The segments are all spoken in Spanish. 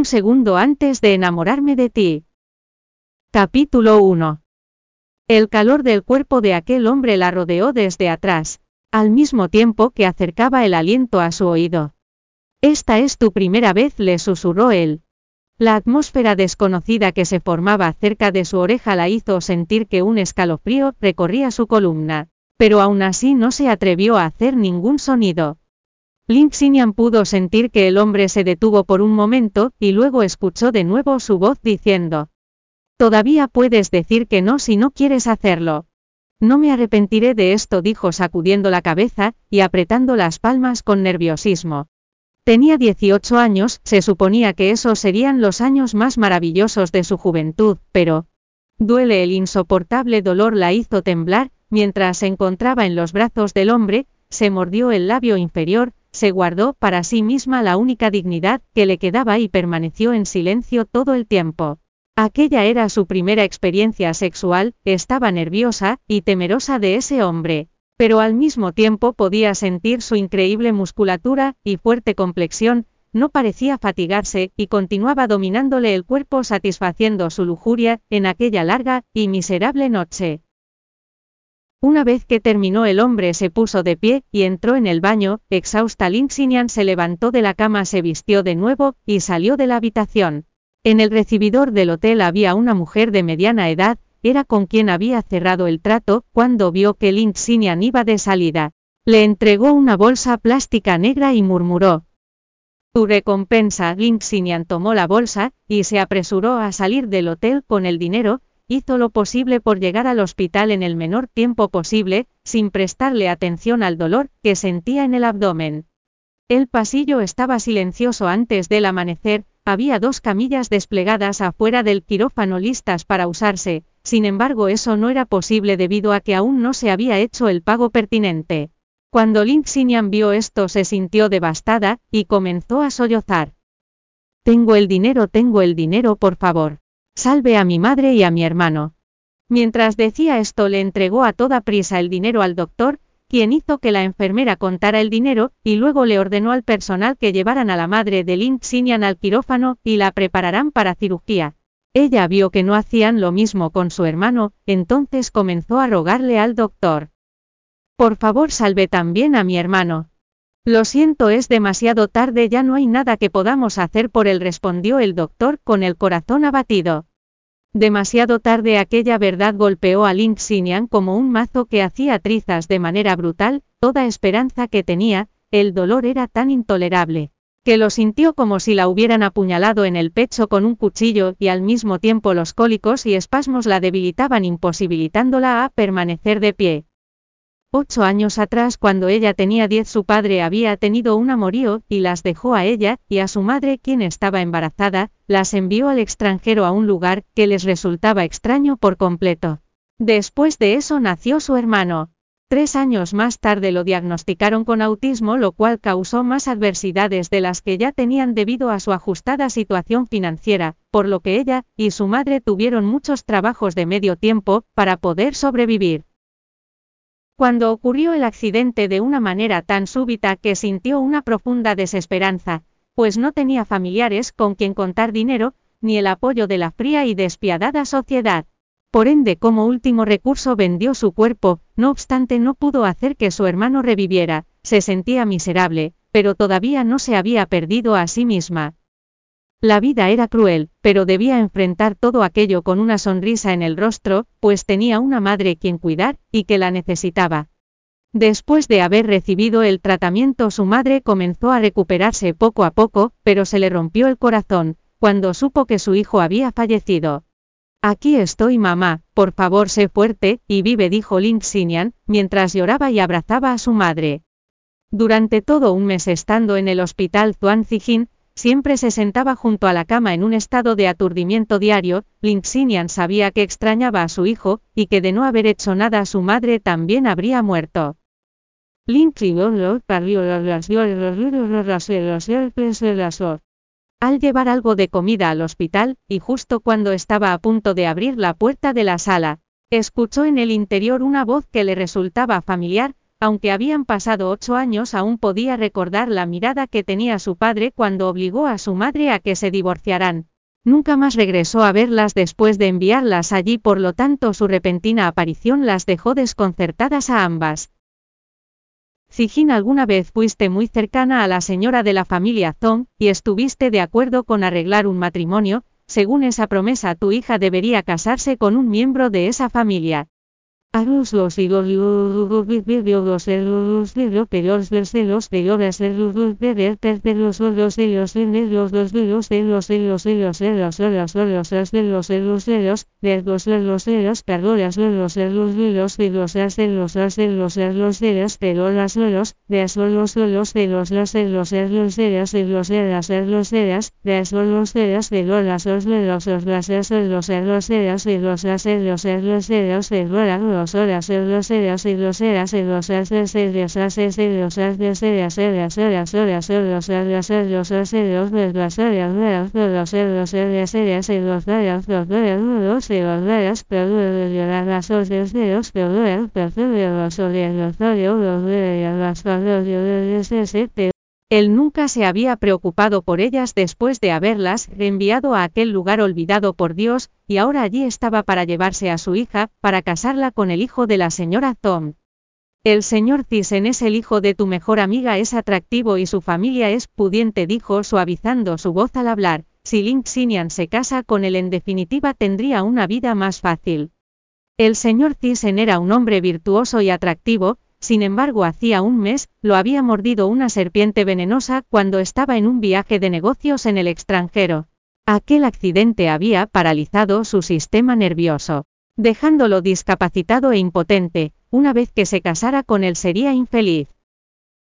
Un segundo antes de enamorarme de ti. Capítulo 1. El calor del cuerpo de aquel hombre la rodeó desde atrás, al mismo tiempo que acercaba el aliento a su oído. Esta es tu primera vez, le susurró él. La atmósfera desconocida que se formaba cerca de su oreja la hizo sentir que un escalofrío recorría su columna, pero aún así no se atrevió a hacer ningún sonido. Link Xinian pudo sentir que el hombre se detuvo por un momento, y luego escuchó de nuevo su voz diciendo, Todavía puedes decir que no si no quieres hacerlo. No me arrepentiré de esto, dijo sacudiendo la cabeza, y apretando las palmas con nerviosismo. Tenía 18 años, se suponía que esos serían los años más maravillosos de su juventud, pero... Duele el insoportable dolor la hizo temblar, mientras se encontraba en los brazos del hombre, se mordió el labio inferior, se guardó para sí misma la única dignidad que le quedaba y permaneció en silencio todo el tiempo. Aquella era su primera experiencia sexual, estaba nerviosa y temerosa de ese hombre, pero al mismo tiempo podía sentir su increíble musculatura y fuerte complexión, no parecía fatigarse y continuaba dominándole el cuerpo satisfaciendo su lujuria en aquella larga y miserable noche. Una vez que terminó el hombre se puso de pie y entró en el baño, exhausta Linxinian se levantó de la cama, se vistió de nuevo y salió de la habitación. En el recibidor del hotel había una mujer de mediana edad, era con quien había cerrado el trato, cuando vio que Link Xinian iba de salida. Le entregó una bolsa plástica negra y murmuró. Tu recompensa, Link Xinian tomó la bolsa, y se apresuró a salir del hotel con el dinero, hizo lo posible por llegar al hospital en el menor tiempo posible, sin prestarle atención al dolor que sentía en el abdomen. El pasillo estaba silencioso antes del amanecer, había dos camillas desplegadas afuera del quirófano listas para usarse, sin embargo eso no era posible debido a que aún no se había hecho el pago pertinente. Cuando Xinian vio esto se sintió devastada, y comenzó a sollozar. Tengo el dinero, tengo el dinero, por favor. Salve a mi madre y a mi hermano. Mientras decía esto le entregó a toda prisa el dinero al doctor, quien hizo que la enfermera contara el dinero, y luego le ordenó al personal que llevaran a la madre de Lin Xinian al quirófano y la prepararan para cirugía. Ella vio que no hacían lo mismo con su hermano, entonces comenzó a rogarle al doctor. Por favor salve también a mi hermano. Lo siento, es demasiado tarde, ya no hay nada que podamos hacer por él, respondió el doctor con el corazón abatido. Demasiado tarde aquella verdad golpeó a Link Xinian como un mazo que hacía trizas de manera brutal, toda esperanza que tenía, el dolor era tan intolerable, que lo sintió como si la hubieran apuñalado en el pecho con un cuchillo y al mismo tiempo los cólicos y espasmos la debilitaban imposibilitándola a permanecer de pie. Ocho años atrás, cuando ella tenía diez, su padre había tenido un amorío, y las dejó a ella, y a su madre, quien estaba embarazada, las envió al extranjero a un lugar que les resultaba extraño por completo. Después de eso nació su hermano. Tres años más tarde lo diagnosticaron con autismo, lo cual causó más adversidades de las que ya tenían debido a su ajustada situación financiera, por lo que ella y su madre tuvieron muchos trabajos de medio tiempo para poder sobrevivir. Cuando ocurrió el accidente de una manera tan súbita que sintió una profunda desesperanza, pues no tenía familiares con quien contar dinero, ni el apoyo de la fría y despiadada sociedad. Por ende, como último recurso vendió su cuerpo, no obstante no pudo hacer que su hermano reviviera, se sentía miserable, pero todavía no se había perdido a sí misma. La vida era cruel, pero debía enfrentar todo aquello con una sonrisa en el rostro, pues tenía una madre quien cuidar, y que la necesitaba. Después de haber recibido el tratamiento su madre comenzó a recuperarse poco a poco, pero se le rompió el corazón, cuando supo que su hijo había fallecido. Aquí estoy mamá, por favor sé fuerte, y vive dijo Lin Xinian, mientras lloraba y abrazaba a su madre. Durante todo un mes estando en el hospital Zuan Zijin, Siempre se sentaba junto a la cama en un estado de aturdimiento diario, Linxinian sabía que extrañaba a su hijo, y que de no haber hecho nada a su madre también habría muerto. Al llevar algo de comida al hospital, y justo cuando estaba a punto de abrir la puerta de la sala, escuchó en el interior una voz que le resultaba familiar, Aunque habían pasado ocho años aún podía recordar la mirada que tenía su padre cuando obligó a su madre a que se divorciaran. Nunca más regresó a verlas después de enviarlas allí, por lo tanto su repentina aparición las dejó desconcertadas a ambas. Zijin, alguna vez fuiste muy cercana a la señora de la familia Zong, y estuviste de acuerdo con arreglar un matrimonio, según esa promesa tu hija debería casarse con un miembro de esa familia. A los los y los los los peores de los peores de los bebés de los los de los de los los de los de los de los de los de los de los de los de los de los de los de los de los de los de los de los perdolas de los los los las de los las de los de los de las los los las de los los de las los de las los de las de los de las las los de los los las de los de los de las de los las de horas de los de las los las de los las las las los las de las las las las los de las las los él nunca se había preocupado por ellas después de haberlas enviado a aquel lugar olvidado por Dios, y ahora allí estaba para llevarse a su hija, para casarla con el hijo de la señora Tom. El señor Thyssen es el hijo de tu mejor amiga, es atractivo y su familia es pudiente, dijo suavizando su voz al hablar. Si Link Xinian se casa con él en definitiva tendría una vida más fácil. El señor Thyssen era un hombre virtuoso y atractivo, sin embargo hacía un mes, lo había mordido una serpiente venenosa cuando estaba en un viaje de negocios en el extranjero. Aquel accidente había paralizado su sistema nervioso, dejándolo discapacitado e impotente, una vez que se casara con él sería infeliz.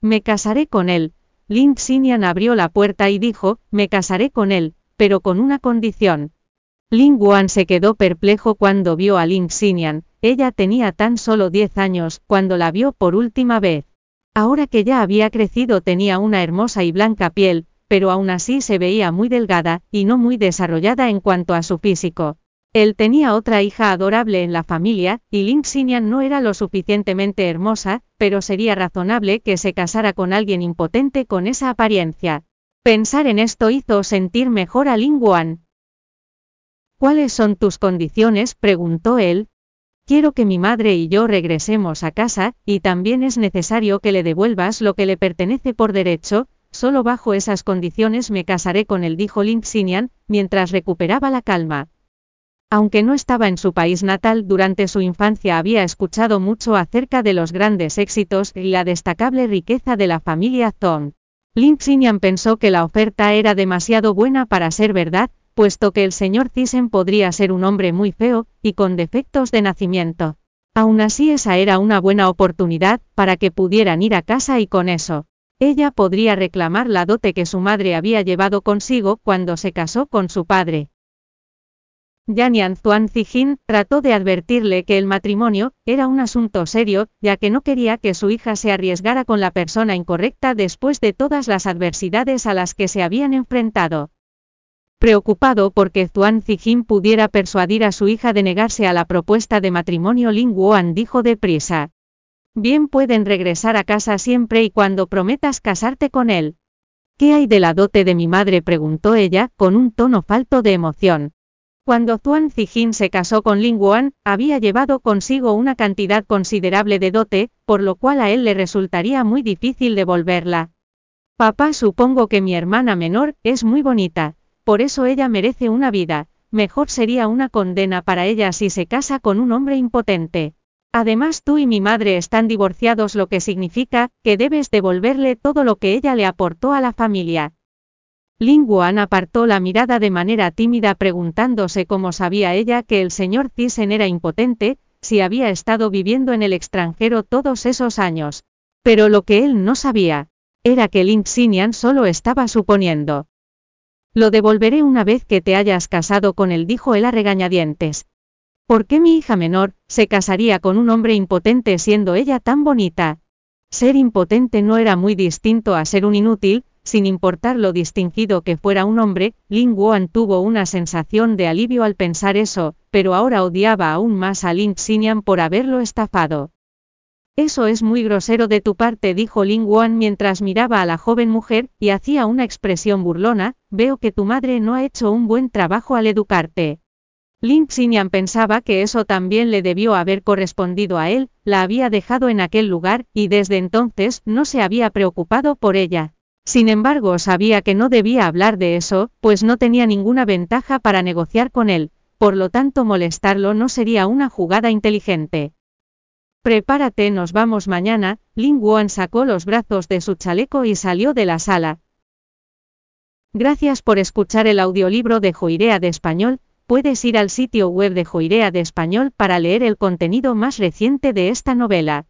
Me casaré con él. Lin Xinian abrió la puerta y dijo, me casaré con él, pero con una condición. Lin Guan se quedó perplejo cuando vio a Lin Xinian, ella tenía tan solo 10 años cuando la vio por última vez. Ahora que ya había crecido tenía una hermosa y blanca piel, pero aún así se veía muy delgada, y no muy desarrollada en cuanto a su físico. Él tenía otra hija adorable en la familia, y Lin Xinian no era lo suficientemente hermosa, pero sería razonable que se casara con alguien impotente con esa apariencia. Pensar en esto hizo sentir mejor a Lin Guan. ¿Cuáles son tus condiciones? preguntó él, Quiero que mi madre y yo regresemos a casa, y también es necesario que le devuelvas lo que le pertenece por derecho, solo bajo esas condiciones me casaré con él, dijo Xinian, mientras recuperaba la calma. Aunque no estaba en su país natal, durante su infancia había escuchado mucho acerca de los grandes éxitos y la destacable riqueza de la familia Zong. Xinian pensó que la oferta era demasiado buena para ser verdad, puesto que el señor Thyssen podría ser un hombre muy feo, y con defectos de nacimiento. Aún así esa era una buena oportunidad, para que pudieran ir a casa y con eso, ella podría reclamar la dote que su madre había llevado consigo cuando se casó con su padre. Yanian Zuan Zijin trató de advertirle que el matrimonio era un asunto serio, ya que no quería que su hija se arriesgara con la persona incorrecta después de todas las adversidades a las que se habían enfrentado. Preocupado porque Zuan Zijin pudiera persuadir a su hija de negarse a la propuesta de matrimonio, Ling Wuan dijo deprisa. Bien pueden regresar a casa siempre y cuando prometas casarte con él. ¿Qué hay de la dote de mi madre? preguntó ella, con un tono falto de emoción. Cuando Zuan Zijin se casó con Ling Wuan, había llevado consigo una cantidad considerable de dote, por lo cual a él le resultaría muy difícil devolverla. Papá, supongo que mi hermana menor es muy bonita, por eso ella merece una vida, mejor sería una condena para ella si se casa con un hombre impotente. Además tú y mi madre están divorciados lo que significa que debes devolverle todo lo que ella le aportó a la familia. Ling Guan apartó la mirada de manera tímida preguntándose cómo sabía ella que el señor Thyssen era impotente, si había estado viviendo en el extranjero todos esos años. Pero lo que él no sabía, era que Lin Xinian solo estaba suponiendo. Lo devolveré una vez que te hayas casado con él, dijo él a regañadientes. ¿Por qué mi hija menor se casaría con un hombre impotente siendo ella tan bonita? Ser impotente no era muy distinto a ser un inútil, sin importar lo distinguido que fuera un hombre, Lin Wuan tuvo una sensación de alivio al pensar eso, pero ahora odiaba aún más a Lin Xinian por haberlo estafado. Eso es muy grosero de tu parte, dijo Ling Wan mientras miraba a la joven mujer, y hacía una expresión burlona, veo que tu madre no ha hecho un buen trabajo al educarte. Lin Xinyan pensaba que eso también le debió haber correspondido a él, la había dejado en aquel lugar, y desde entonces no se había preocupado por ella. Sin embargo, sabía que no debía hablar de eso, pues no tenía ninguna ventaja para negociar con él, por lo tanto molestarlo no sería una jugada inteligente. Prepárate, nos vamos mañana, Lin Wuan sacó los brazos de su chaleco y salió de la sala. Gracias por escuchar el audiolibro de Joirea de Español, Puedes ir al sitio web de Joirea de Español para leer el contenido más reciente de esta novela.